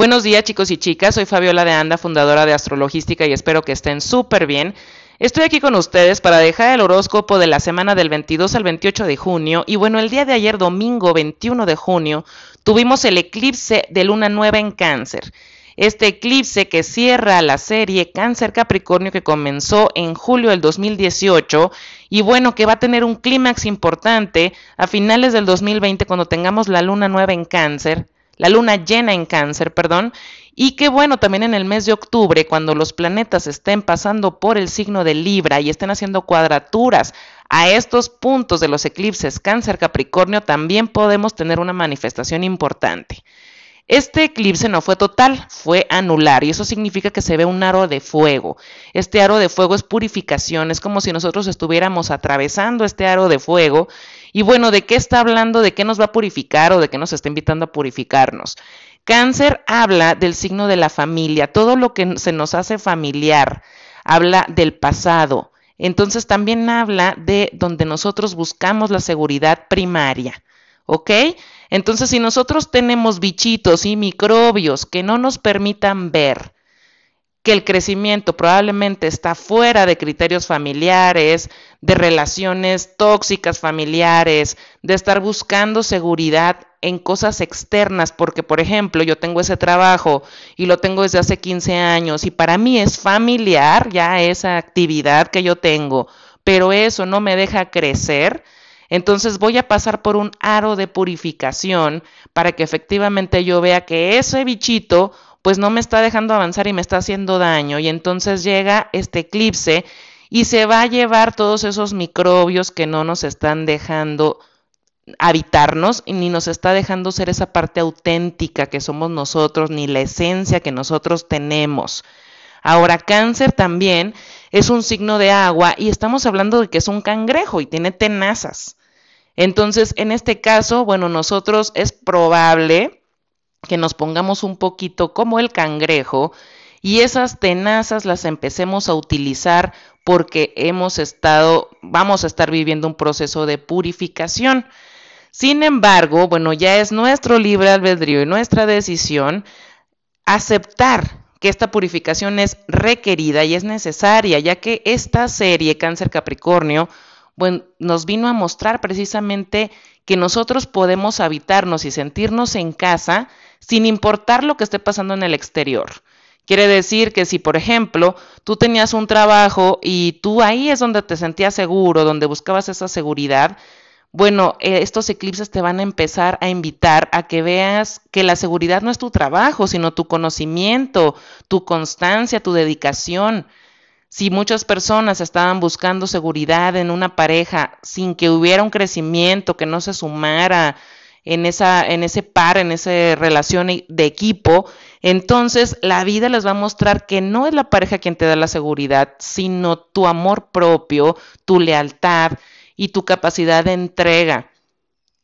Buenos días chicos y chicas, soy Fabiola de Anda, fundadora de Astrologística y espero que estén súper bien. Estoy aquí con ustedes para dejar el horóscopo de la semana del 22 al 28 de junio y bueno, el día de ayer domingo 21 de junio tuvimos el eclipse de luna nueva en cáncer. Este eclipse que cierra la serie Cáncer Capricornio que comenzó en julio del 2018 y bueno, que va a tener un clímax importante a finales del 2020 cuando tengamos la luna nueva en cáncer la luna llena en cáncer, perdón, y que bueno, también en el mes de octubre, cuando los planetas estén pasando por el signo de Libra y estén haciendo cuadraturas a estos puntos de los eclipses cáncer Capricornio, también podemos tener una manifestación importante. Este eclipse no fue total, fue anular y eso significa que se ve un aro de fuego. Este aro de fuego es purificación, es como si nosotros estuviéramos atravesando este aro de fuego. Y bueno, ¿de qué está hablando? ¿De qué nos va a purificar o de qué nos está invitando a purificarnos? Cáncer habla del signo de la familia, todo lo que se nos hace familiar, habla del pasado. Entonces también habla de donde nosotros buscamos la seguridad primaria. ¿Ok? Entonces, si nosotros tenemos bichitos y microbios que no nos permitan ver que el crecimiento probablemente está fuera de criterios familiares, de relaciones tóxicas familiares, de estar buscando seguridad en cosas externas, porque por ejemplo yo tengo ese trabajo y lo tengo desde hace 15 años y para mí es familiar ya esa actividad que yo tengo, pero eso no me deja crecer, entonces voy a pasar por un aro de purificación para que efectivamente yo vea que ese bichito pues no me está dejando avanzar y me está haciendo daño. Y entonces llega este eclipse y se va a llevar todos esos microbios que no nos están dejando habitarnos ni nos está dejando ser esa parte auténtica que somos nosotros, ni la esencia que nosotros tenemos. Ahora, cáncer también es un signo de agua y estamos hablando de que es un cangrejo y tiene tenazas. Entonces, en este caso, bueno, nosotros es probable que nos pongamos un poquito como el cangrejo y esas tenazas las empecemos a utilizar porque hemos estado, vamos a estar viviendo un proceso de purificación. Sin embargo, bueno, ya es nuestro libre albedrío y nuestra decisión aceptar que esta purificación es requerida y es necesaria, ya que esta serie Cáncer Capricornio bueno, nos vino a mostrar precisamente que nosotros podemos habitarnos y sentirnos en casa sin importar lo que esté pasando en el exterior. Quiere decir que si, por ejemplo, tú tenías un trabajo y tú ahí es donde te sentías seguro, donde buscabas esa seguridad, bueno, eh, estos eclipses te van a empezar a invitar a que veas que la seguridad no es tu trabajo, sino tu conocimiento, tu constancia, tu dedicación. Si muchas personas estaban buscando seguridad en una pareja sin que hubiera un crecimiento, que no se sumara en, esa, en ese par, en esa relación de equipo, entonces la vida les va a mostrar que no es la pareja quien te da la seguridad, sino tu amor propio, tu lealtad y tu capacidad de entrega.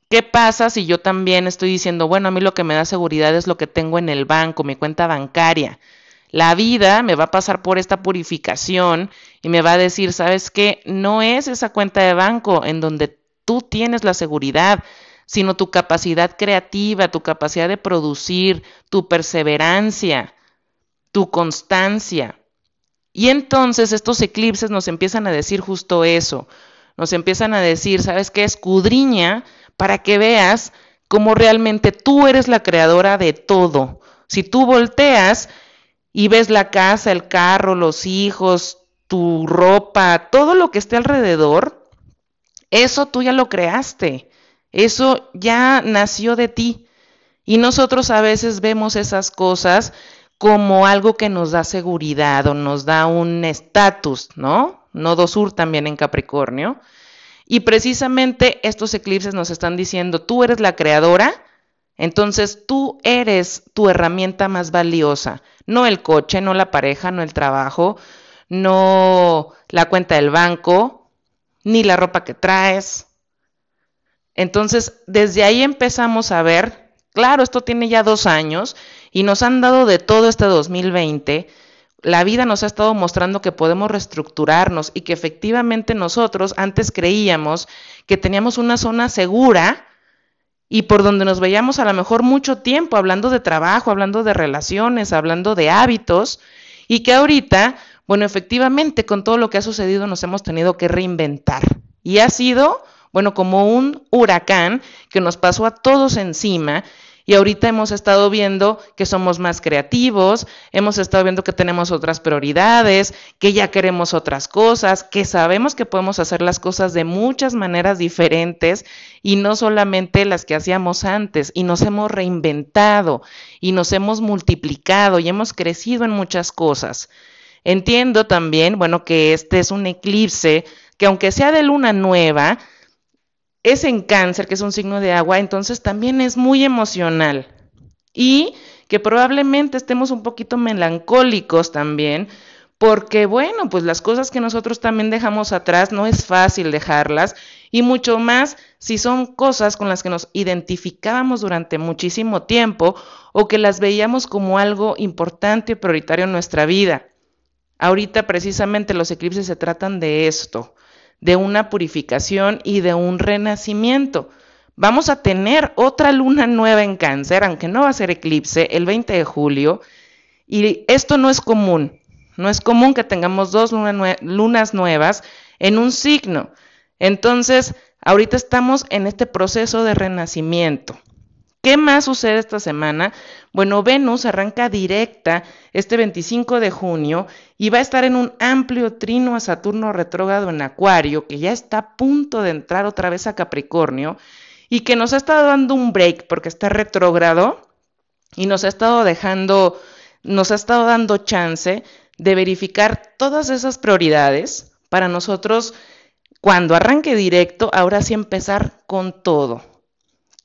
¿Qué pasa si yo también estoy diciendo, bueno, a mí lo que me da seguridad es lo que tengo en el banco, mi cuenta bancaria? La vida me va a pasar por esta purificación y me va a decir, ¿sabes qué? No es esa cuenta de banco en donde tú tienes la seguridad, sino tu capacidad creativa, tu capacidad de producir, tu perseverancia, tu constancia. Y entonces estos eclipses nos empiezan a decir justo eso. Nos empiezan a decir, ¿sabes qué? Escudriña para que veas cómo realmente tú eres la creadora de todo. Si tú volteas y ves la casa, el carro, los hijos, tu ropa, todo lo que esté alrededor, eso tú ya lo creaste, eso ya nació de ti. Y nosotros a veces vemos esas cosas como algo que nos da seguridad o nos da un estatus, ¿no? Nodo Sur también en Capricornio. Y precisamente estos eclipses nos están diciendo, tú eres la creadora, entonces tú eres tu herramienta más valiosa, no el coche, no la pareja, no el trabajo, no la cuenta del banco, ni la ropa que traes. Entonces, desde ahí empezamos a ver, claro, esto tiene ya dos años y nos han dado de todo este 2020. La vida nos ha estado mostrando que podemos reestructurarnos y que efectivamente nosotros antes creíamos que teníamos una zona segura y por donde nos veíamos a lo mejor mucho tiempo hablando de trabajo, hablando de relaciones, hablando de hábitos, y que ahorita, bueno, efectivamente con todo lo que ha sucedido nos hemos tenido que reinventar. Y ha sido, bueno, como un huracán que nos pasó a todos encima y ahorita hemos estado viendo que somos más creativos, hemos estado viendo que tenemos otras prioridades, que ya queremos otras cosas, que sabemos que podemos hacer las cosas de muchas maneras diferentes y no solamente las que hacíamos antes. Y nos hemos reinventado y nos hemos multiplicado y hemos crecido en muchas cosas. Entiendo también, bueno, que este es un eclipse que aunque sea de luna nueva, es en cáncer, que es un signo de agua, entonces también es muy emocional. Y que probablemente estemos un poquito melancólicos también, porque bueno, pues las cosas que nosotros también dejamos atrás no es fácil dejarlas, y mucho más si son cosas con las que nos identificábamos durante muchísimo tiempo o que las veíamos como algo importante y prioritario en nuestra vida. Ahorita precisamente los eclipses se tratan de esto, de una purificación y de un renacimiento. Vamos a tener otra luna nueva en cáncer, aunque no va a ser eclipse, el 20 de julio. Y esto no es común. No es común que tengamos dos lunas nuevas en un signo. Entonces, ahorita estamos en este proceso de renacimiento. ¿Qué más sucede esta semana? Bueno, Venus arranca directa este 25 de junio y va a estar en un amplio trino a Saturno retrógrado en Acuario, que ya está a punto de entrar otra vez a Capricornio y que nos ha estado dando un break porque está retrógrado y nos ha estado dejando, nos ha estado dando chance de verificar todas esas prioridades para nosotros cuando arranque directo, ahora sí empezar con todo.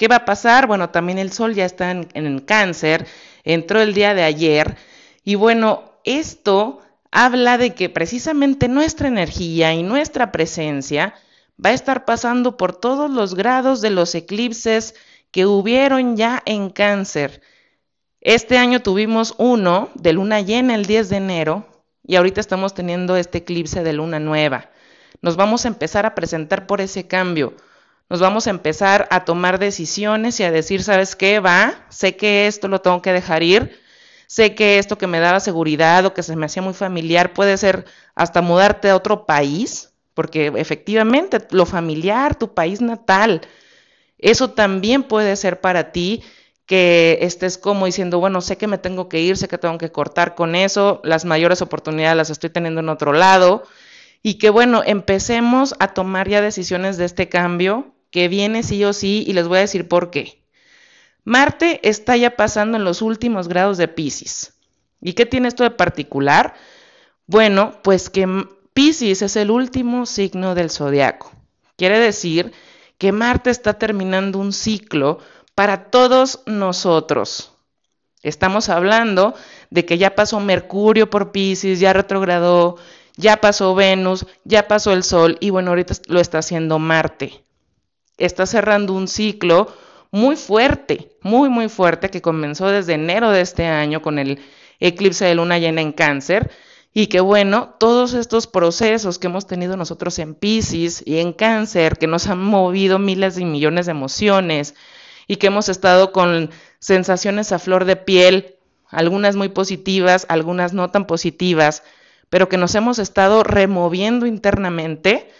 ¿Qué va a pasar? Bueno, también el Sol ya está en, cáncer, entró el día de ayer y bueno, esto habla de que precisamente nuestra energía y nuestra presencia va a estar pasando por todos los grados de los eclipses que hubieron ya en cáncer. Este año tuvimos uno de luna llena el 10 de enero y ahorita estamos teniendo este eclipse de luna nueva. Nos vamos a empezar a presentar por ese cambio nos vamos a empezar a tomar decisiones y a decir, ¿sabes qué? Va, sé que esto lo tengo que dejar ir, sé que esto que me daba seguridad o que se me hacía muy familiar puede ser hasta mudarte a otro país, porque efectivamente lo familiar, tu país natal, eso también puede ser para ti que estés como diciendo, bueno, sé que me tengo que ir, sé que tengo que cortar con eso, las mayores oportunidades las estoy teniendo en otro lado, y que bueno, empecemos a tomar ya decisiones de este cambio que viene sí o sí y les voy a decir por qué. Marte está ya pasando en los últimos grados de Pisces. ¿Y qué tiene esto de particular? Bueno, pues que Pisces es el último signo del zodiaco. Quiere decir que Marte está terminando un ciclo para todos nosotros. Estamos hablando de que ya pasó Mercurio por Pisces, ya retrogradó, ya pasó Venus, ya pasó el Sol y bueno, ahorita lo está haciendo Marte está cerrando un ciclo muy fuerte, muy, muy fuerte, que comenzó desde enero de este año con el eclipse de luna llena en cáncer. Y que bueno, todos estos procesos que hemos tenido nosotros en Pisces y en cáncer, que nos han movido miles y millones de emociones y que hemos estado con sensaciones a flor de piel, algunas muy positivas, algunas no tan positivas, pero que nos hemos estado removiendo internamente,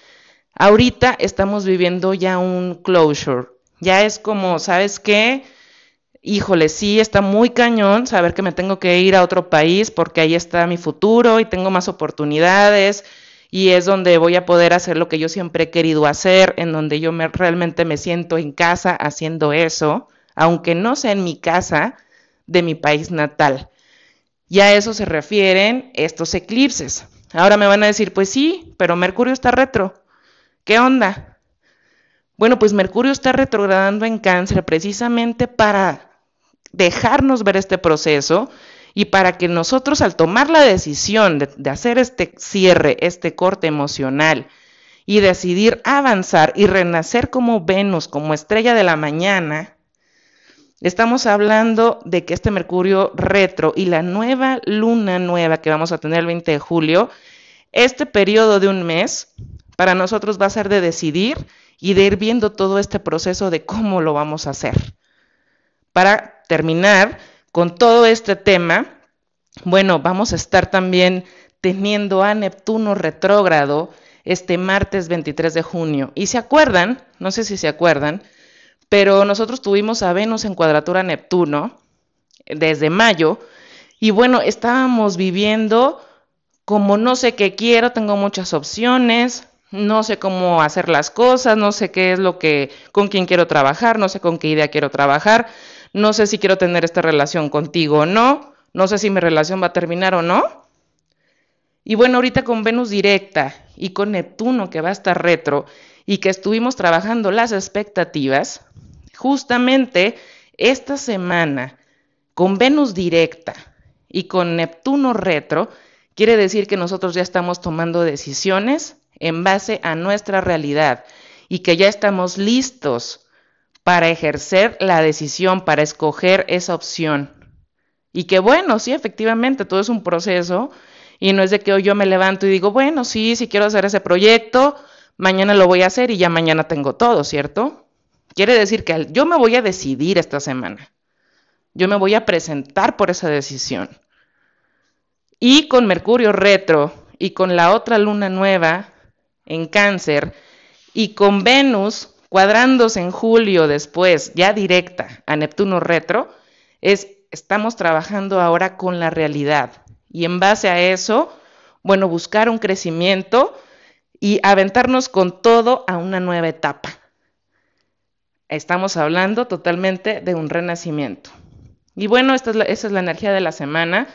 Ahorita estamos viviendo ya un closure. Ya es como, ¿sabes qué? Híjole, sí, está muy cañón saber que me tengo que ir a otro país porque ahí está mi futuro y tengo más oportunidades y es donde voy a poder hacer lo que yo siempre he querido hacer, en donde yo me, realmente me siento en casa haciendo eso, aunque no sea en mi casa de mi país natal. Y a eso se refieren estos eclipses. Ahora me van a decir, pues sí, pero Mercurio está retro. ¿Qué onda? Bueno, pues Mercurio está retrogradando en cáncer precisamente para dejarnos ver este proceso y para que nosotros al tomar la decisión de, hacer este cierre, este corte emocional y decidir avanzar y renacer como Venus, como estrella de la mañana, estamos hablando de que este Mercurio retro y la nueva luna nueva que vamos a tener el 20 de julio, este periodo de un mes para nosotros va a ser de decidir y de ir viendo todo este proceso de cómo lo vamos a hacer. Para terminar con todo este tema, bueno, vamos a estar también teniendo a Neptuno retrógrado este martes 23 de junio. Y se acuerdan, no sé si se acuerdan, pero nosotros tuvimos a Venus en cuadratura Neptuno desde mayo y bueno, estábamos viviendo como no sé qué quiero, tengo muchas opciones, no sé cómo hacer las cosas, no sé qué es lo que, con quién quiero trabajar, no sé con qué idea quiero trabajar, no sé si quiero tener esta relación contigo o no, no sé si mi relación va a terminar o no. Y bueno, ahorita con Venus directa y con Neptuno que va a estar retro y que estuvimos trabajando las expectativas, justamente esta semana con Venus directa y con Neptuno retro, quiere decir que nosotros ya estamos tomando decisiones en base a nuestra realidad y que ya estamos listos para ejercer la decisión, para escoger esa opción. Y que bueno, sí, efectivamente, todo es un proceso y no es de que hoy yo me levanto y digo, bueno, sí, sí quiero hacer ese proyecto, mañana lo voy a hacer y ya mañana tengo todo, ¿cierto? Quiere decir que yo me voy a decidir esta semana. Yo me voy a presentar por esa decisión. Y con Mercurio retro y con la otra luna nueva en cáncer y con Venus cuadrándose en julio después, ya directa a Neptuno retro, es estamos trabajando ahora con la realidad. Y en base a eso, bueno, buscar un crecimiento y aventarnos con todo a una nueva etapa. Estamos hablando totalmente de un renacimiento. Y bueno, esta es la, esa es la energía de la semana.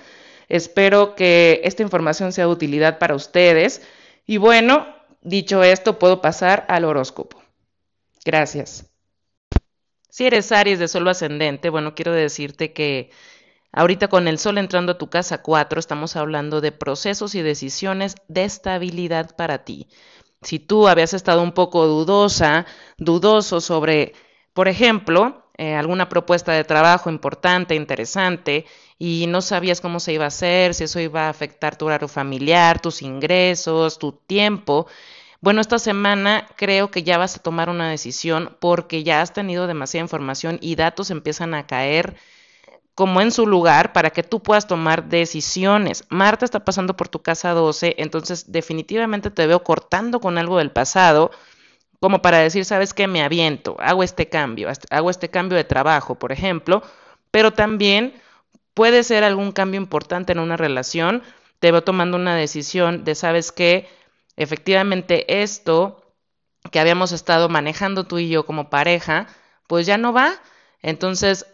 Espero que esta información sea de utilidad para ustedes. Y bueno, dicho esto, puedo pasar al horóscopo. Gracias. Si eres Aries de solo ascendente, bueno, quiero decirte que ahorita con el sol entrando a tu casa 4, estamos hablando de procesos y decisiones de estabilidad para ti. Si tú habías estado un poco dudosa, dudoso sobre, por ejemplo, eh, alguna propuesta de trabajo importante, interesante, y no sabías cómo se iba a hacer, si eso iba a afectar tu horario familiar, tus ingresos, tu tiempo, bueno, esta semana creo que ya vas a tomar una decisión porque ya has tenido demasiada información y datos empiezan a caer como en su lugar para que tú puedas tomar decisiones. Marta está pasando por tu casa 12, entonces definitivamente te veo cortando con algo del pasado como para decir, sabes qué, me aviento, hago este cambio, hago este cambio de trabajo, por ejemplo, pero también puede ser algún cambio importante en una relación, te veo tomando una decisión de, sabes qué, efectivamente esto que habíamos estado manejando tú y yo como pareja, pues ya no va. Entonces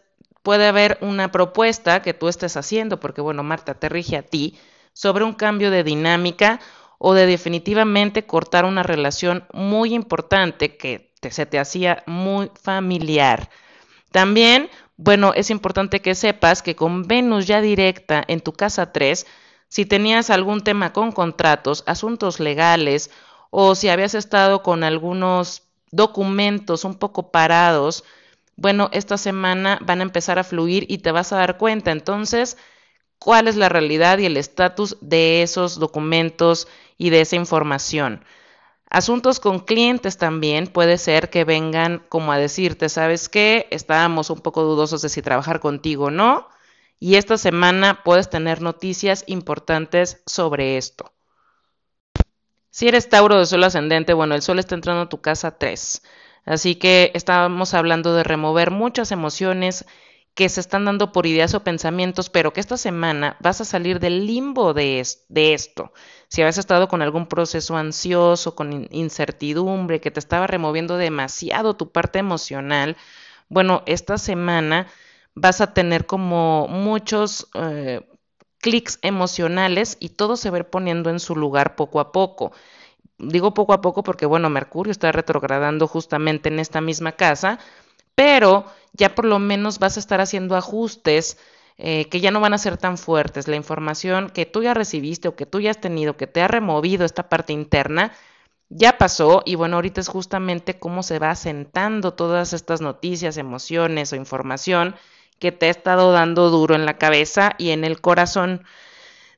puede haber una propuesta que tú estés haciendo, porque bueno, Marta te rige a ti, sobre un cambio de dinámica o de definitivamente cortar una relación muy importante que se te hacía muy familiar. También, bueno, es importante que sepas que con Venus ya directa en tu casa 3, si tenías algún tema con contratos, asuntos legales o si habías estado con algunos documentos un poco parados, bueno, esta semana van a empezar a fluir y te vas a dar cuenta entonces cuál es la realidad y el estatus de esos documentos y de esa información. Asuntos con clientes también puede ser que vengan como a decirte, ¿sabes qué? Estábamos un poco dudosos de si trabajar contigo o no y esta semana puedes tener noticias importantes sobre esto. Si eres Tauro de Sol ascendente, bueno, el Sol está entrando a tu casa 3. Así que estamos hablando de remover muchas emociones que se están dando por ideas o pensamientos, pero que esta semana vas a salir del limbo de, de esto. Si habías estado con algún proceso ansioso, con incertidumbre, que te estaba removiendo demasiado tu parte emocional, bueno, esta semana vas a tener como muchos eh, clics emocionales y todo se va a ir poniendo en su lugar poco a poco. Digo poco a poco porque, bueno, Mercurio está retrogradando justamente en esta misma casa, pero ya por lo menos vas a estar haciendo ajustes eh, que ya no van a ser tan fuertes. La información que tú ya recibiste o que tú ya has tenido, que te ha removido esta parte interna, ya pasó y bueno, ahorita es justamente cómo se va asentando todas estas noticias, emociones o información que te ha estado dando duro en la cabeza y en el corazón.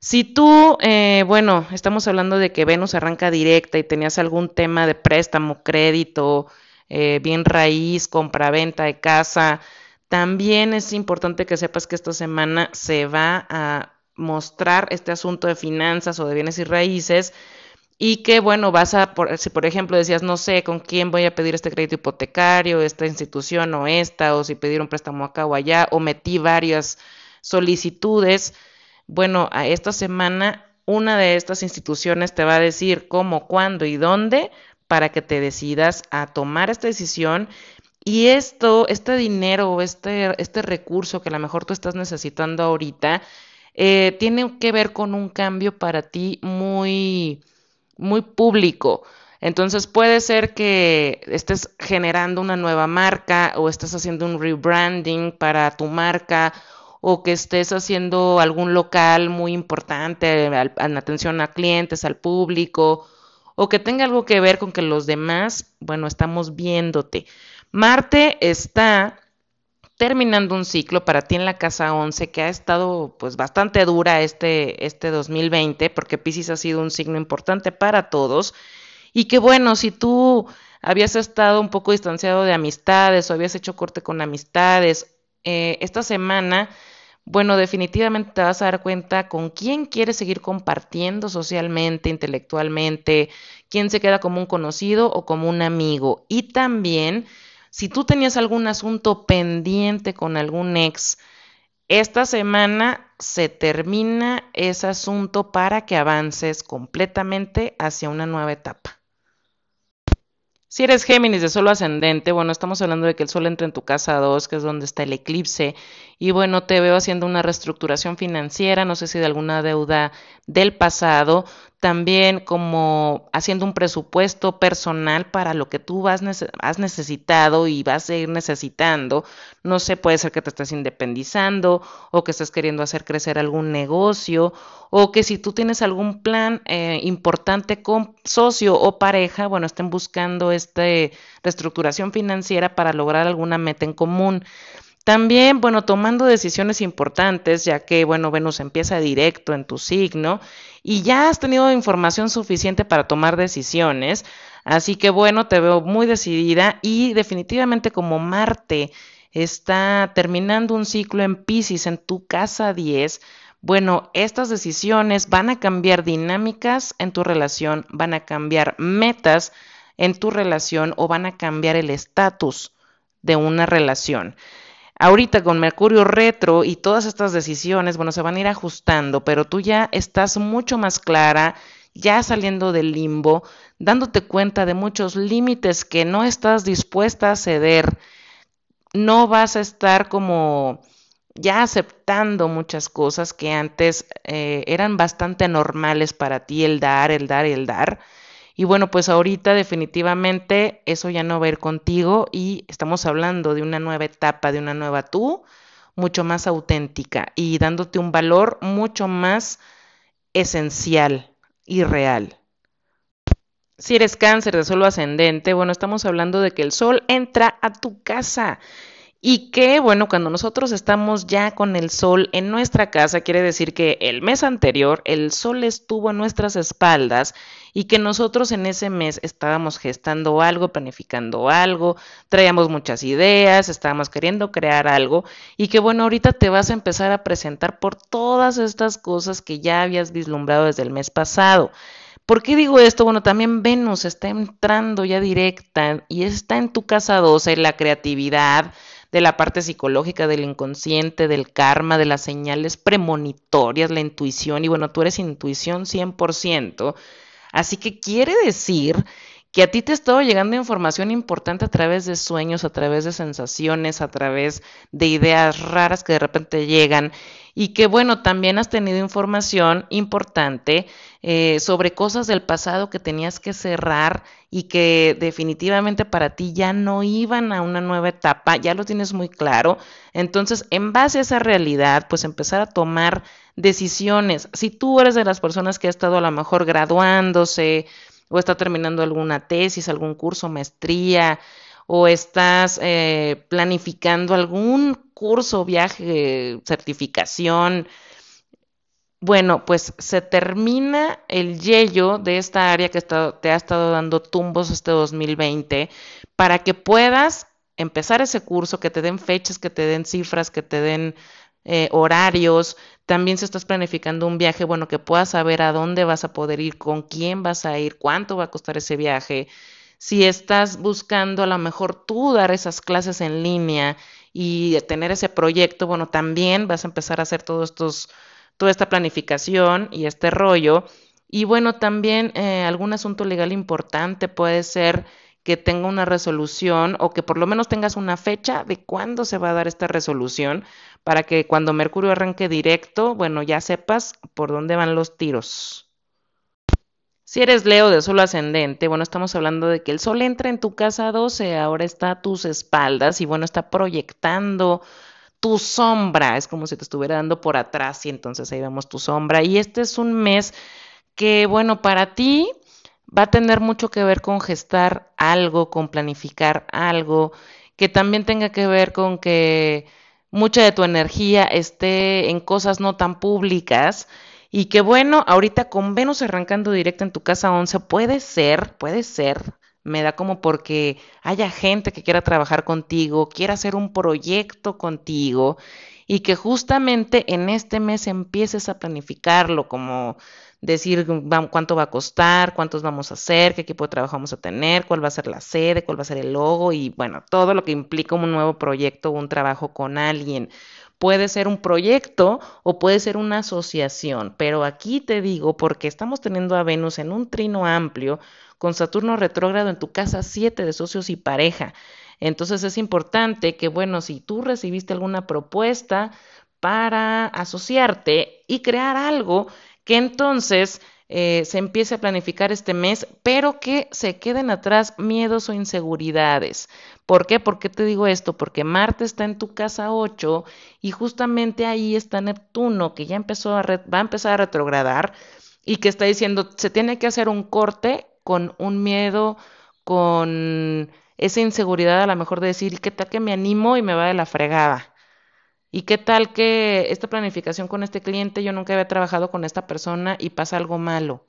Si tú, eh, bueno, estamos hablando de que Venus arranca directa y tenías algún tema de préstamo, crédito, eh, bien raíz, compra-venta de casa. También es importante que sepas que esta semana se va a mostrar este asunto de finanzas o de bienes y raíces y que bueno, vas a, si por ejemplo decías, no sé con quién voy a pedir este crédito hipotecario, esta institución o esta, o si pedir un préstamo acá o allá, o metí varias solicitudes, bueno, a esta semana una de estas instituciones te va a decir cómo, cuándo y dónde para que te decidas a tomar esta decisión. Y esto, este dinero este, este recurso que a lo mejor tú estás necesitando ahorita, eh, tiene que ver con un cambio para ti muy, muy público. Entonces puede ser que estés generando una nueva marca o estés haciendo un rebranding para tu marca o que estés haciendo algún local muy importante en atención a clientes, al público, o que tenga algo que ver con que los demás, bueno, estamos viéndote. Marte está terminando un ciclo para ti en la casa 11 que ha estado pues bastante dura este, este 2020 porque Pisces ha sido un signo importante para todos. Y que bueno, si tú habías estado un poco distanciado de amistades o habías hecho corte con amistades, eh, esta semana, bueno, definitivamente te vas a dar cuenta con quién quieres seguir compartiendo socialmente, intelectualmente, quién se queda como un conocido o como un amigo. Y también si tú tenías algún asunto pendiente con algún ex, esta semana se termina ese asunto para que avances completamente hacia una nueva etapa. Si eres Géminis de solo ascendente, bueno, estamos hablando de que el Sol entra en tu casa 2, que es donde está el eclipse, y bueno, te veo haciendo una reestructuración financiera, no sé si de alguna deuda del pasado, también como haciendo un presupuesto personal para lo que tú has, necesitado y vas a ir necesitando. No sé, puede ser que te estés independizando o que estés queriendo hacer crecer algún negocio o que si tú tienes algún plan eh, importante con socio o pareja, bueno, estén buscando esta reestructuración financiera para lograr alguna meta en común. También, bueno, tomando decisiones importantes, ya que, bueno, Venus empieza directo en tu signo y ya has tenido información suficiente para tomar decisiones. Así que, bueno, te veo muy decidida y definitivamente como Marte está terminando un ciclo en Pisces en tu casa 10, bueno, estas decisiones van a cambiar dinámicas en tu relación, van a cambiar metas en tu relación o van a cambiar el estatus de una relación. Ahorita con Mercurio retro y todas estas decisiones, bueno, se van a ir ajustando, pero tú ya estás mucho más clara, ya saliendo del limbo, dándote cuenta de muchos límites que no estás dispuesta a ceder, no vas a estar como ya aceptando muchas cosas que antes eh, eran bastante normales para ti, el dar, el dar, el dar. Y bueno, pues ahorita definitivamente eso ya no va a ir contigo y estamos hablando de una nueva etapa, de una nueva tú, mucho más auténtica y dándote un valor mucho más esencial y real. Si eres cáncer de solo ascendente, bueno, estamos hablando de que el sol entra a tu casa y que, bueno, cuando nosotros estamos ya con el sol en nuestra casa, quiere decir que el mes anterior el sol estuvo a nuestras espaldas y que nosotros en ese mes estábamos gestando algo, planificando algo, traíamos muchas ideas, estábamos queriendo crear algo y que, bueno, ahorita te vas a empezar a presentar por todas estas cosas que ya habías vislumbrado desde el mes pasado. ¿Por qué digo esto? Bueno, también Venus está entrando ya directa y está en tu casa 12, la creatividad, de la parte psicológica, del inconsciente, del karma, de las señales premonitorias, la intuición, y bueno, tú eres intuición 100%, así que quiere decir que a ti te estaba llegando información importante a través de sueños, a través de sensaciones, a través de ideas raras que de repente llegan y que bueno, también has tenido información importante eh, sobre cosas del pasado que tenías que cerrar y que definitivamente para ti ya no iban a una nueva etapa, ya lo tienes muy claro. Entonces, en base a esa realidad, pues empezar a tomar decisiones. Si tú eres de las personas que ha estado a lo mejor graduándose, o está terminando alguna tesis, algún curso, maestría, o estás eh, planificando algún curso, viaje, certificación. Bueno, pues se termina el yello de esta área que te ha estado dando tumbos este 2020 para que puedas empezar ese curso, que te den fechas, que te den cifras, que te den eh, horarios. También si estás planificando un viaje, bueno, que puedas saber a dónde vas a poder ir, con quién vas a ir, cuánto va a costar ese viaje. Si estás buscando a lo mejor tú dar esas clases en línea y tener ese proyecto, bueno, también vas a empezar a hacer todos estos, toda esta planificación y este rollo. Y bueno, también eh, algún asunto legal importante puede ser que tenga una resolución o que por lo menos tengas una fecha de cuándo se va a dar esta resolución para que cuando Mercurio arranque directo, bueno, ya sepas por dónde van los tiros. Si eres Leo de Sol ascendente, bueno, estamos hablando de que el Sol entra en tu casa 12, ahora está a tus espaldas y bueno, está proyectando tu sombra, es como si te estuviera dando por atrás y entonces ahí vemos tu sombra. Y este es un mes que, bueno, para ti va a tener mucho que ver con gestar algo, con planificar algo, que también tenga que ver con que mucha de tu energía esté en cosas no tan públicas y que bueno, ahorita con Venus arrancando directo en tu casa 11 puede ser, puede ser, me da como porque haya gente que quiera trabajar contigo, quiera hacer un proyecto contigo y que justamente en este mes empieces a planificarlo como decir cuánto va a costar, cuántos vamos a hacer, qué equipo de trabajo vamos a tener, cuál va a ser la sede, cuál va a ser el logo y bueno, todo lo que implica un nuevo proyecto o un trabajo con alguien. Puede ser un proyecto o puede ser una asociación, pero aquí te digo, porque estamos teniendo a Venus en un trino amplio con Saturno retrógrado en tu casa 7 de socios y pareja. Entonces es importante que, bueno, si tú recibiste alguna propuesta para asociarte y crear algo, que entonces eh, se empiece a planificar este mes, pero que se queden atrás miedos o inseguridades. ¿Por qué? ¿Por qué te digo esto? Porque Marte está en tu casa 8 y justamente ahí está Neptuno, que ya empezó a va a empezar a retrogradar y que está diciendo, se tiene que hacer un corte con un miedo, con esa inseguridad a lo mejor de decir, ¿qué tal que me animo y me va de la fregada? ¿Y qué tal que esta planificación con este cliente, yo nunca había trabajado con esta persona y pasa algo malo?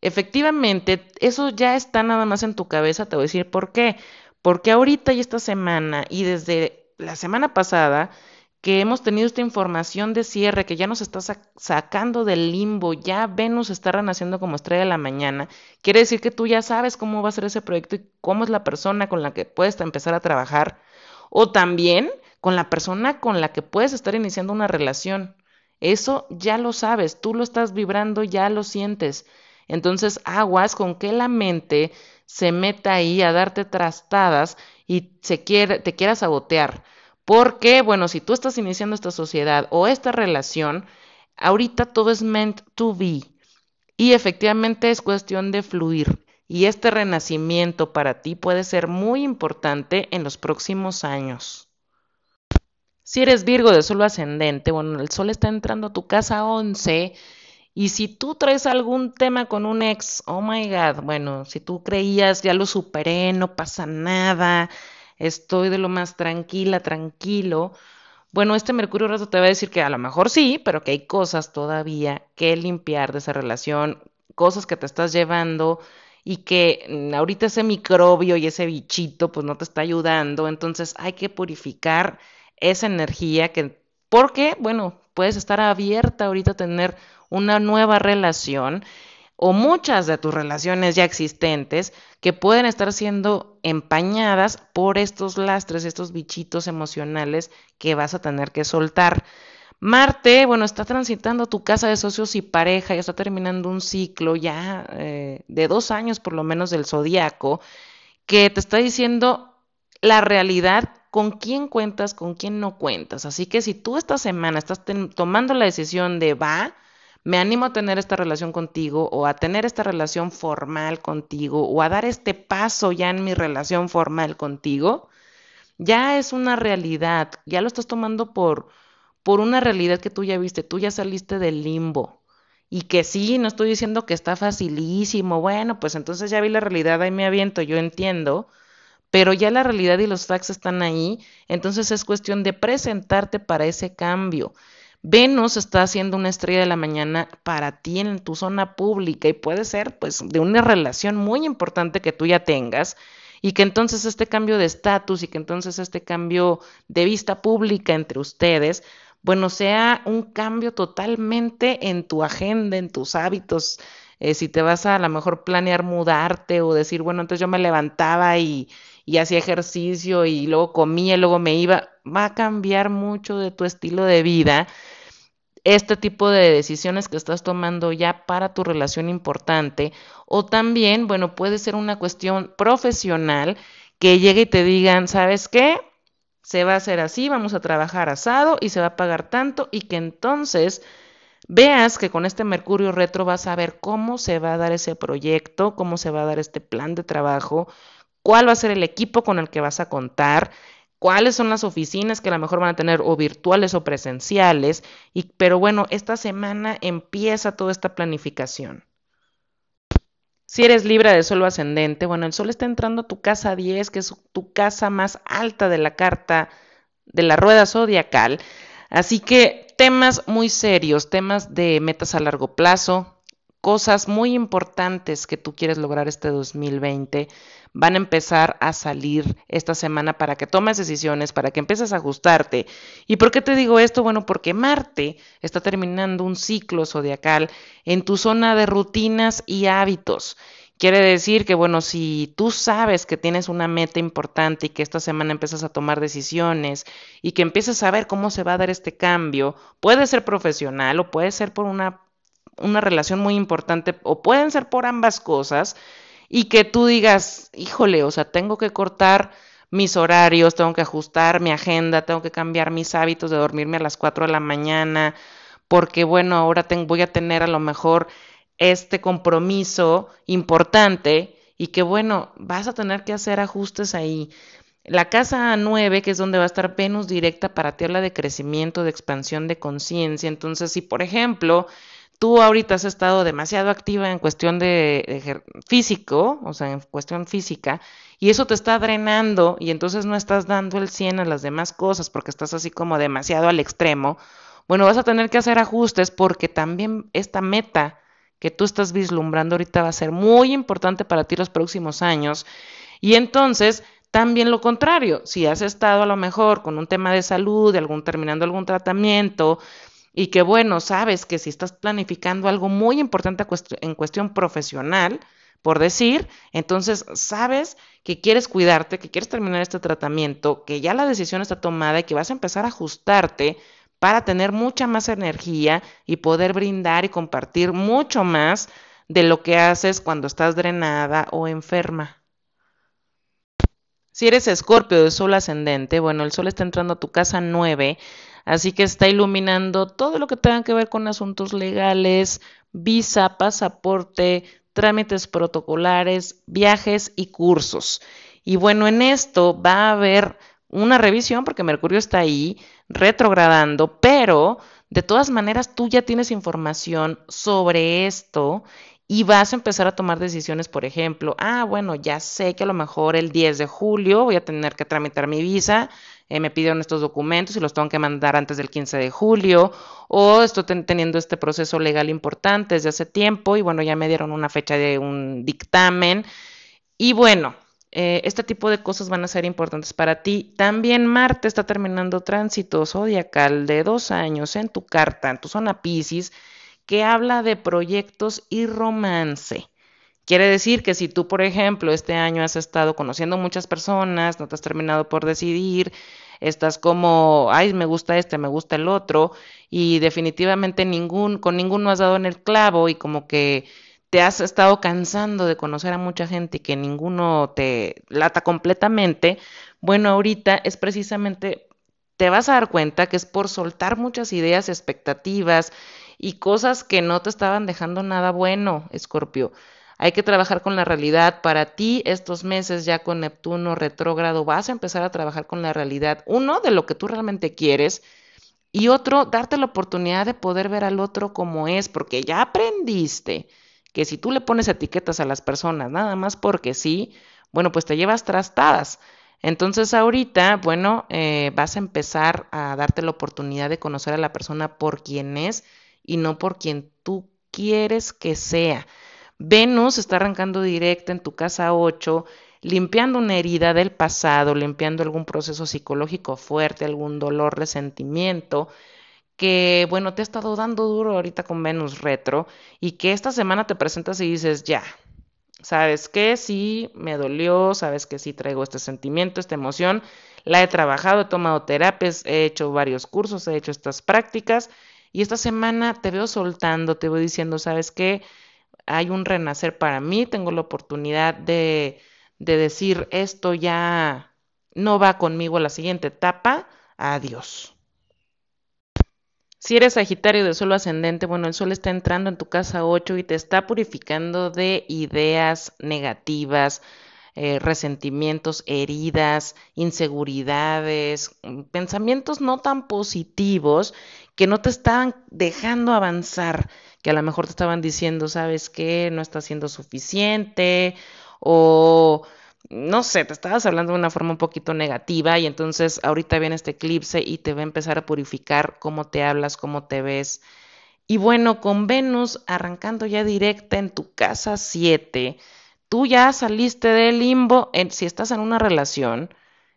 Efectivamente, eso ya está nada más en tu cabeza, te voy a decir por qué. Porque ahorita y esta semana y desde la semana pasada que hemos tenido esta información de cierre que ya nos está sacando del limbo, ya Venus está renaciendo como estrella de la mañana, quiere decir que tú ya sabes cómo va a ser ese proyecto y cómo es la persona con la que puedes empezar a trabajar. O también con la persona con la que puedes estar iniciando una relación. Eso ya lo sabes, tú lo estás vibrando, ya lo sientes. Entonces, aguas con que la mente se meta ahí a darte trastadas y se quiere, te quiera sabotear. Porque, bueno, si tú estás iniciando esta sociedad o esta relación, ahorita todo es meant to be. Y efectivamente es cuestión de fluir. Y este renacimiento para ti puede ser muy importante en los próximos años. Si eres Virgo de solo ascendente, bueno, el sol está entrando a tu casa 11 y si tú traes algún tema con un ex, oh my god, bueno, si tú creías ya lo superé, no pasa nada, estoy de lo más tranquila, tranquilo, bueno, este Mercurio rato te va a decir que a lo mejor sí, pero que hay cosas todavía que limpiar de esa relación, cosas que te estás llevando y que mm, ahorita ese microbio y ese bichito pues no te está ayudando, entonces hay que purificar esa energía que, porque, bueno, puedes estar abierta ahorita a tener una nueva relación o muchas de tus relaciones ya existentes que pueden estar siendo empañadas por estos lastres, estos bichitos emocionales que vas a tener que soltar. Marte, bueno, está transitando tu casa de socios y pareja, ya está terminando un ciclo ya eh, de dos años por lo menos del zodiaco, que te está diciendo la realidad con quién cuentas, con quién no cuentas. Así que si tú esta semana estás tomando la decisión de va, me animo a tener esta relación contigo o a tener esta relación formal contigo o a dar este paso ya en mi relación formal contigo, ya es una realidad, ya lo estás tomando por, por una realidad que tú ya viste, tú ya saliste del limbo. Y que sí, no estoy diciendo que está facilísimo, bueno, pues entonces ya vi la realidad, ahí me aviento, yo entiendo, pero ya la realidad y los facts están ahí, entonces es cuestión de presentarte para ese cambio. Venus está haciendo una estrella de la mañana para ti en tu zona pública y puede ser pues de una relación muy importante que tú ya tengas y que entonces este cambio de estatus y que entonces este cambio de vista pública entre ustedes, bueno, sea un cambio totalmente en tu agenda, en tus hábitos. Eh, si te vas a a lo mejor planear mudarte o decir, bueno, entonces yo me levantaba y, y hacía ejercicio y luego comía y luego me iba, va a cambiar mucho de tu estilo de vida este tipo de decisiones que estás tomando ya para tu relación importante o también, bueno, puede ser una cuestión profesional que llegue y te digan, ¿sabes qué? Se va a hacer así, vamos a trabajar asado y se va a pagar tanto y que entonces veas que con este Mercurio retro vas a ver cómo se va a dar ese proyecto, cómo se va a dar este plan de trabajo, cuál va a ser el equipo con el que vas a contar, cuáles son las oficinas que a lo mejor van a tener o virtuales o presenciales, y, pero bueno, esta semana empieza toda esta planificación. Si eres libre de Sol ascendente, bueno, el Sol está entrando a tu casa 10, que es tu casa más alta de la carta de la rueda zodiacal. Así que temas muy serios, temas de metas a largo plazo, cosas muy importantes que tú quieres lograr este 2020 van a empezar a salir esta semana para que tomes decisiones, para que empieces a ajustarte. ¿Y por qué te digo esto? Bueno, porque Marte está terminando un ciclo zodiacal en tu zona de rutinas y hábitos. Quiere decir que, bueno, si tú sabes que tienes una meta importante y que esta semana empiezas a tomar decisiones y que empiezas a ver cómo se va a dar este cambio, puede ser profesional o puede ser por una una relación muy importante o pueden ser por ambas cosas y que tú digas, híjole, o sea, tengo que cortar mis horarios, tengo que ajustar mi agenda, tengo que cambiar mis hábitos de dormirme a las 4 de la mañana, porque bueno, ahora voy a tener a lo mejor este compromiso importante y que bueno, vas a tener que hacer ajustes ahí. La casa 9, que es donde va a estar Venus directa para ti, habla de crecimiento, de expansión de conciencia. Entonces, si por ejemplo tú ahorita has estado demasiado activa en cuestión de, físico, o sea, en cuestión física, y eso te está drenando y entonces no estás dando el 100 a las demás cosas porque estás así como demasiado al extremo, bueno, vas a tener que hacer ajustes porque también esta meta que tú estás vislumbrando ahorita va a ser muy importante para ti los próximos años. Y entonces, también lo contrario, si has estado a lo mejor con un tema de salud, algún terminando algún tratamiento, y que bueno, sabes que si estás planificando algo muy importante en cuestión profesional, por decir, entonces sabes que quieres cuidarte, que quieres terminar este tratamiento, que ya la decisión está tomada y que vas a empezar a ajustarte para tener mucha más energía y poder brindar y compartir mucho más de lo que haces cuando estás drenada o enferma. Si eres escorpio de sol ascendente, bueno, el sol está entrando a tu casa 9, Así que está iluminando todo lo que tenga que ver con asuntos legales, visa, pasaporte, trámites protocolares, viajes y cursos. Y bueno, en esto va a haber una revisión porque Mercurio está ahí retrogradando, pero de todas maneras tú ya tienes información sobre esto y vas a empezar a tomar decisiones, por ejemplo, ah, bueno, ya sé que a lo mejor el 10 de julio voy a tener que tramitar mi visa, eh, me pidieron estos documentos y los tengo que mandar antes del 15 de julio, o estoy teniendo este proceso legal importante desde hace tiempo y bueno, ya me dieron una fecha de un dictamen. Y bueno, eh, este tipo de cosas van a ser importantes para ti. También Marte está terminando tránsito zodiacal de dos años en tu carta, en tu zona Pisces, que habla de proyectos y romance. Quiere decir que si tú, por ejemplo, este año has estado conociendo muchas personas, no te has terminado por decidir, estás como, ay, me gusta este, me gusta el otro, y definitivamente ningún, con ninguno has dado en el clavo y como que te has estado cansando de conocer a mucha gente y que ninguno te lata completamente, bueno, ahorita es precisamente, te vas a dar cuenta que es por soltar muchas ideas, expectativas y cosas que no te estaban dejando nada bueno, Escorpio. Hay que trabajar con la realidad. Para ti, estos meses ya con Neptuno retrógrado, vas a empezar a trabajar con la realidad. Uno, de lo que tú realmente quieres. Y otro, darte la oportunidad de poder ver al otro como es, porque ya aprendiste que si tú le pones etiquetas a las personas, nada más porque sí, bueno, pues te llevas trastadas. Entonces ahorita, bueno, eh, vas a empezar a darte la oportunidad de conocer a la persona por quien es y no por quien tú quieres que sea. Venus está arrancando directa en tu casa 8, limpiando una herida del pasado, limpiando algún proceso psicológico fuerte, algún dolor, resentimiento, que bueno, te ha estado dando duro ahorita con Venus retro y que esta semana te presentas y dices, ya, sabes que sí, me dolió, sabes que sí traigo este sentimiento, esta emoción, la he trabajado, he tomado terapias, he hecho varios cursos, he hecho estas prácticas y esta semana te veo soltando, te voy diciendo, sabes que hay un renacer para mí, tengo la oportunidad de, de decir esto ya no va conmigo a la siguiente etapa, adiós. Si eres Sagitario de Sol ascendente, bueno, el Sol está entrando en tu casa 8 y te está purificando de ideas negativas, eh, resentimientos, heridas, inseguridades, mm, pensamientos no tan positivos que no te estaban dejando avanzar, que a lo mejor te estaban diciendo, sabes qué, no está siendo suficiente o no sé, te estabas hablando de una forma un poquito negativa y entonces ahorita viene este eclipse y te va a empezar a purificar cómo te hablas, cómo te ves. Y bueno, con Venus arrancando ya directa en tu casa 7, tú ya saliste del limbo si estás en una relación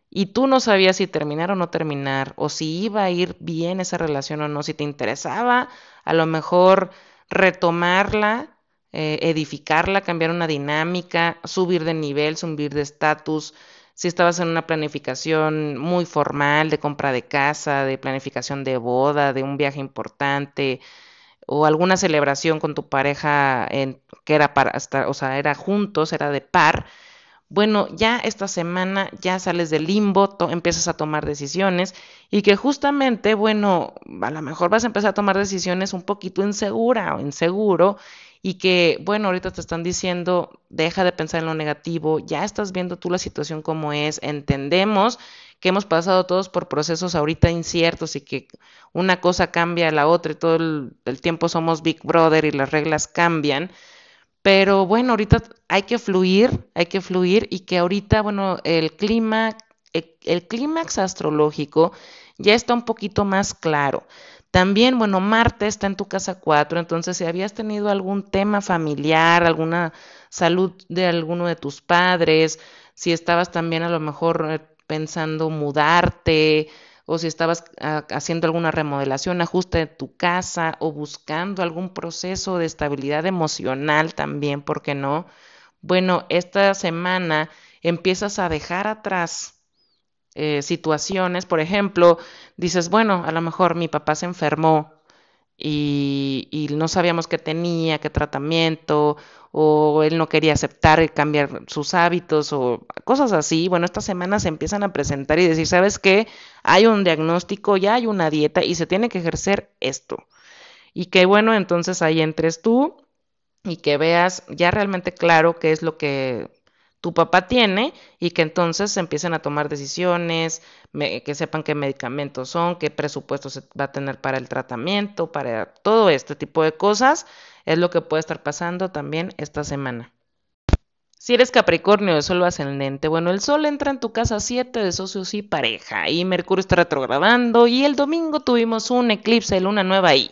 y tú no sabías si terminar o no terminar, o si iba a ir bien esa relación o no, si te interesaba a lo mejor retomarla eh, edificarla, cambiar una dinámica, subir de nivel, subir de estatus. Si estabas en una planificación muy formal de compra de casa, de planificación de boda, de un viaje importante o alguna celebración con tu pareja en, que era para, hasta, o sea, era juntos, era de par, bueno, ya esta semana ya sales del limbo, empiezas a tomar decisiones y que justamente, bueno, a lo mejor vas a empezar a tomar decisiones un poquito insegura o inseguro y que, bueno, ahorita te están diciendo, deja de pensar en lo negativo, ya estás viendo tú la situación como es, entendemos que hemos pasado todos por procesos ahorita inciertos y que una cosa cambia a la otra y todo el, tiempo somos Big Brother y las reglas cambian. Pero bueno, ahorita hay que fluir, hay que fluir y que ahorita, bueno, el clima, el clímax astrológico ya está un poquito más claro. También, bueno, Marte está en tu casa 4, entonces si habías tenido algún tema familiar, alguna salud de alguno de tus padres, si estabas también a lo mejor eh, pensando mudarte o si estabas ah, haciendo alguna remodelación, ajuste de tu casa o buscando algún proceso de estabilidad emocional también, ¿por qué no? Bueno, esta semana empiezas a dejar atrás eh, situaciones, por ejemplo, dices, bueno, a lo mejor mi papá se enfermó y, no sabíamos qué tenía, qué tratamiento, o él no quería aceptar y cambiar sus hábitos o cosas así. Bueno, estas semanas se empiezan a presentar y decir, ¿sabes qué? Hay un diagnóstico, ya hay una dieta y se tiene que ejercer esto. Y que bueno, entonces ahí entres tú y que veas ya realmente claro qué es lo que tu papá tiene y que entonces empiecen a tomar decisiones, que sepan qué medicamentos son, qué presupuesto se va a tener para el tratamiento, para todo este tipo de cosas, es lo que puede estar pasando también esta semana. Si eres Capricornio de Sol ascendente, bueno, el Sol entra en tu casa 7 de socios y pareja y Mercurio está retrogradando y el domingo tuvimos un eclipse de luna nueva ahí.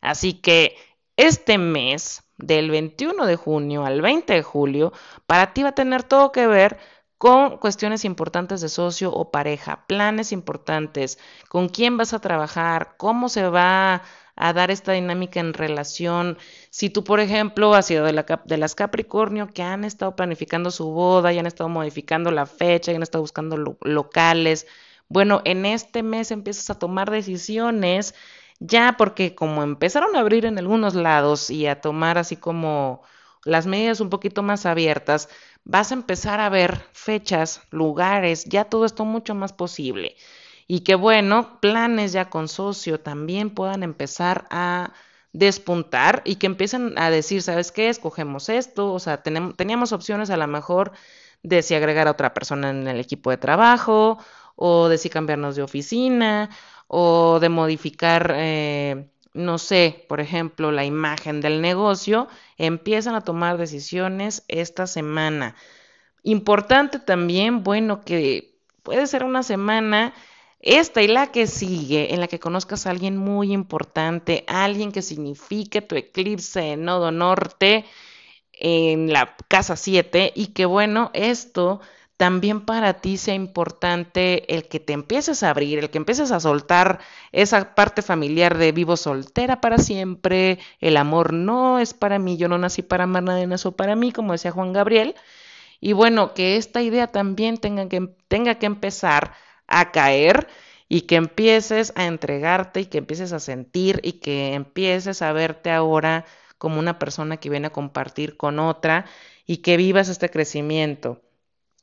Así que este mes del 21 de junio al 20 de julio, para ti va a tener todo que ver con cuestiones importantes de socio o pareja, planes importantes, con quién vas a trabajar, cómo se va a dar esta dinámica en relación. Si tú, por ejemplo, has sido de, la, de las Capricornio que han estado planificando su boda y han estado modificando la fecha y han estado buscando locales, bueno, en este mes empiezas a tomar decisiones ya porque como empezaron a abrir en algunos lados y a tomar así como las medidas un poquito más abiertas, vas a empezar a ver fechas, lugares, ya todo esto mucho más posible. Y que bueno, planes ya con socio también puedan empezar a despuntar y que empiecen a decir, ¿sabes qué? Escogemos esto, o sea, teníamos opciones a lo mejor de si agregar a otra persona en el equipo de trabajo o de si cambiarnos de oficina o de modificar, eh, no sé, por ejemplo, la imagen del negocio, empiezan a tomar decisiones esta semana. Importante también, bueno, que puede ser una semana, esta y la que sigue, en la que conozcas a alguien muy importante, alguien que signifique tu eclipse en nodo norte en la casa 7 y que bueno, esto también para ti sea importante el que te empieces a abrir, el que empieces a soltar esa parte familiar de vivo soltera para siempre, el amor no es para mí, yo no nací para amar, nadie nació para mí, como decía Juan Gabriel. Y bueno, que esta idea también tenga que, tenga que empezar a caer y que empieces a entregarte y que empieces a sentir y que empieces a verte ahora como una persona que viene a compartir con otra y que vivas este crecimiento.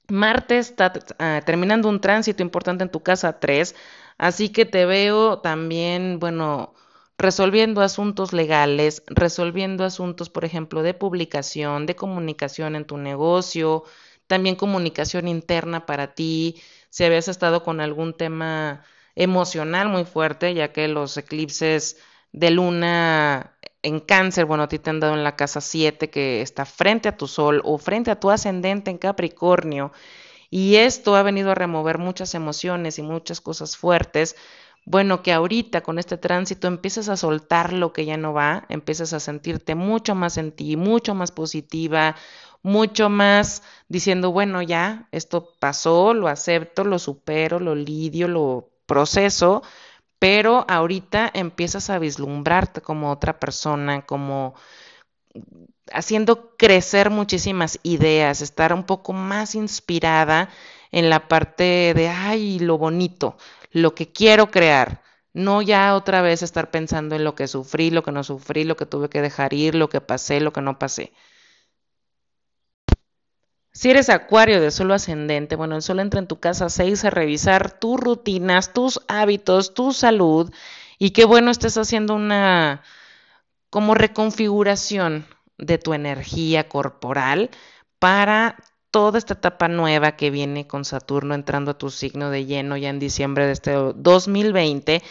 Marte está ah, terminando un tránsito importante en tu casa 3, así que te veo también, bueno, resolviendo asuntos legales, resolviendo asuntos, por ejemplo, de publicación, de comunicación en tu negocio, también comunicación interna para ti, si habías estado con algún tema emocional muy fuerte, ya que los eclipses de luna en cáncer, bueno, a ti te han dado en la casa 7 que está frente a tu sol o frente a tu ascendente en Capricornio. Y esto ha venido a remover muchas emociones y muchas cosas fuertes. Bueno, que ahorita con este tránsito empieces a soltar lo que ya no va, empieces a sentirte mucho más en ti, mucho más positiva, mucho más diciendo, bueno, ya, esto pasó, lo acepto, lo supero, lo lidio, lo proceso, pero ahorita empiezas a vislumbrarte como otra persona, como haciendo crecer muchísimas ideas, estar un poco más inspirada en la parte de, ay, lo bonito, lo que quiero crear. No ya otra vez estar pensando en lo que sufrí, lo que no sufrí, lo que tuve que dejar ir, lo que pasé, lo que no pasé. Si eres acuario de solo ascendente, bueno, el sol entra en tu casa 6 a revisar tus rutinas, tus hábitos, tu salud y qué bueno estés haciendo una como reconfiguración de tu energía corporal para toda esta etapa nueva que viene con Saturno entrando a tu signo de lleno ya en diciembre de este 2020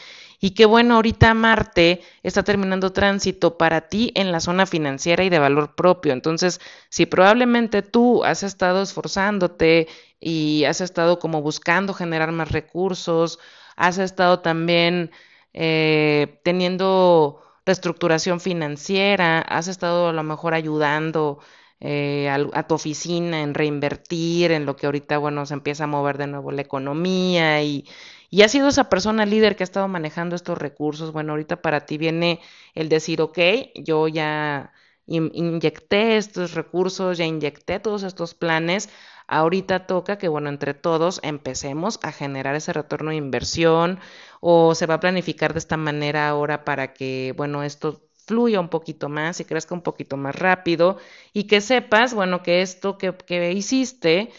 y que bueno, ahorita Marte está terminando tránsito para ti en la zona financiera y de valor propio. Entonces, si probablemente tú has estado esforzándote y has estado como buscando generar más recursos, has estado también eh, teniendo reestructuración financiera, has estado a lo mejor ayudando eh, a, tu oficina en reinvertir, en lo que ahorita, bueno, se empieza a mover de nuevo la economía y, y has sido esa persona líder que ha estado manejando estos recursos. Bueno, ahorita para ti viene el decir, ok, yo ya inyecté estos recursos, ya inyecté todos estos planes. Ahorita toca que, bueno, entre todos empecemos a generar ese retorno de inversión o se va a planificar de esta manera ahora para que, bueno, esto fluya un poquito más y crezca un poquito más rápido y que sepas, bueno, que esto que hiciste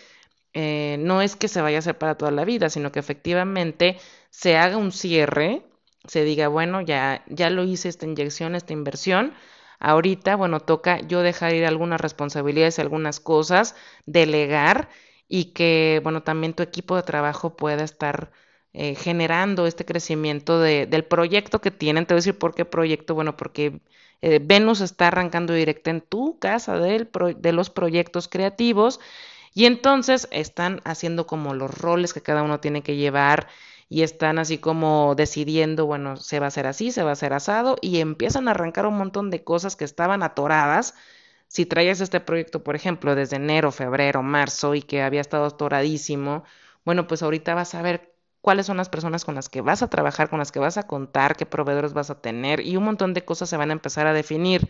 eh, no es que se vaya a hacer para toda la vida, sino que efectivamente se haga un cierre, se diga, bueno, ya, ya lo hice esta inyección, esta inversión, ahorita, bueno, toca yo dejar ir algunas responsabilidades, algunas cosas, delegar y que, bueno, también tu equipo de trabajo pueda estar eh, generando este crecimiento de, del proyecto que tienen. Te voy a decir por qué proyecto, bueno, porque eh, Venus está arrancando directo en tu casa del de los proyectos creativos y entonces están haciendo como los roles que cada uno tiene que llevar y están así como decidiendo, bueno, se va a hacer así, se va a hacer asado y empiezan a arrancar un montón de cosas que estaban atoradas. Si traías este proyecto, por ejemplo, desde enero, febrero, marzo y que había estado atoradísimo, bueno, pues ahorita vas a ver cuáles son las personas con las que vas a trabajar, con las que vas a contar, qué proveedores vas a tener y un montón de cosas se van a empezar a definir.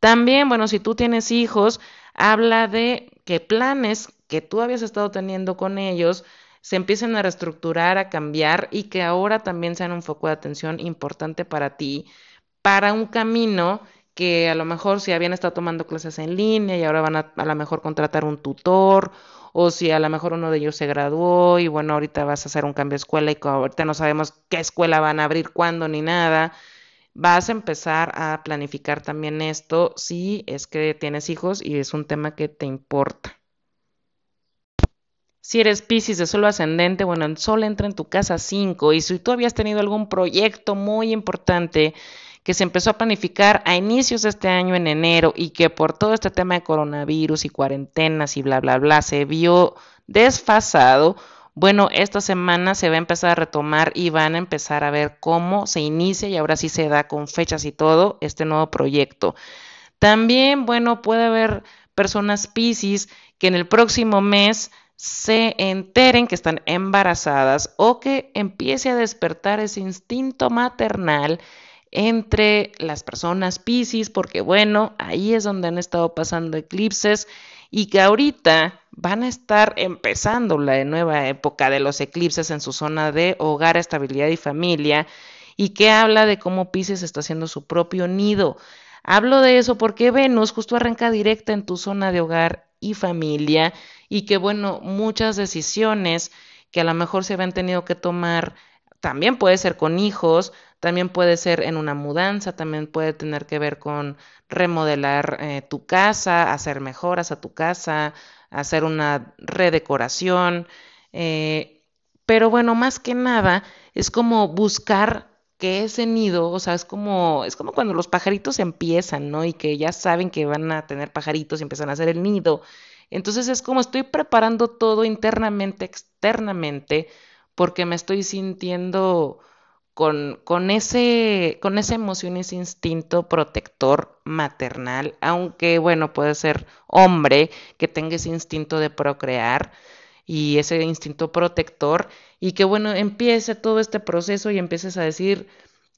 También, bueno, si tú tienes hijos, habla de que planes que tú habías estado teniendo con ellos se empiecen a reestructurar, a cambiar y que ahora también sean un foco de atención importante para ti, para un camino que a lo mejor si habían estado tomando clases en línea y ahora van a a lo mejor contratar un tutor o si a lo mejor uno de ellos se graduó y bueno, ahorita vas a hacer un cambio de escuela y ahorita no sabemos qué escuela van a abrir, cuándo ni nada vas a empezar a planificar también esto si es que tienes hijos y es un tema que te importa. Si eres Pisces de solo ascendente, bueno, el sol entra en tu casa 5 y si tú habías tenido algún proyecto muy importante que se empezó a planificar a inicios de este año en enero y que por todo este tema de coronavirus y cuarentenas y bla, bla, bla, se vio desfasado, bueno, esta semana se va a empezar a retomar y van a empezar a ver cómo se inicia y ahora sí se da con fechas y todo este nuevo proyecto. También, bueno, puede haber personas Pisces que en el próximo mes se enteren que están embarazadas o que empiece a despertar ese instinto maternal entre las personas Pisces, porque bueno, ahí es donde han estado pasando eclipses y que ahorita van a estar empezando la nueva época de los eclipses en su zona de hogar, estabilidad y familia, y que habla de cómo Pisces está haciendo su propio nido. Hablo de eso porque Venus justo arranca directa en tu zona de hogar y familia y que bueno, muchas decisiones que a lo mejor se habían tenido que tomar, también puede ser con hijos, también puede ser en una mudanza, también puede tener que ver con remodelar eh, tu casa, hacer mejoras a tu casa, hacer una redecoración. Eh, pero bueno, más que nada es como buscar que ese nido, o sea, es como, es como cuando los pajaritos empiezan, ¿no? Y que ya saben que van a tener pajaritos y empiezan a hacer el nido. Entonces es como estoy preparando todo internamente, externamente, porque me estoy sintiendo con, con, ese, con esa emoción, ese instinto protector maternal, aunque bueno, puede ser hombre que tenga ese instinto de procrear y ese instinto protector y que bueno, empiece todo este proceso y empieces a decir,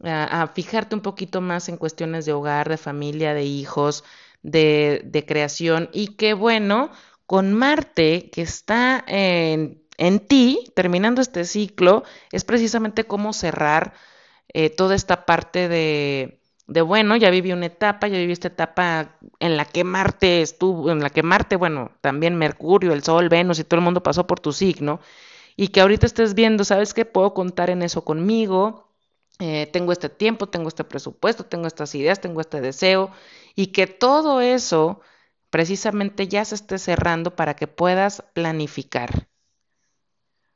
a, a fijarte un poquito más en cuestiones de hogar, de familia, de hijos, de, de creación y que bueno, con Marte que está en, en ti, terminando este ciclo, es precisamente cómo cerrar eh, toda esta parte de, de, bueno, ya viví una etapa, ya viví esta etapa en la que Marte estuvo, en la que Marte, bueno, también Mercurio, el Sol, Venus y todo el mundo pasó por tu signo, y que ahorita estés viendo, ¿sabes qué? Puedo contar en eso conmigo, eh, tengo este tiempo, tengo este presupuesto, tengo estas ideas, tengo este deseo, y que todo eso precisamente ya se esté cerrando para que puedas planificar.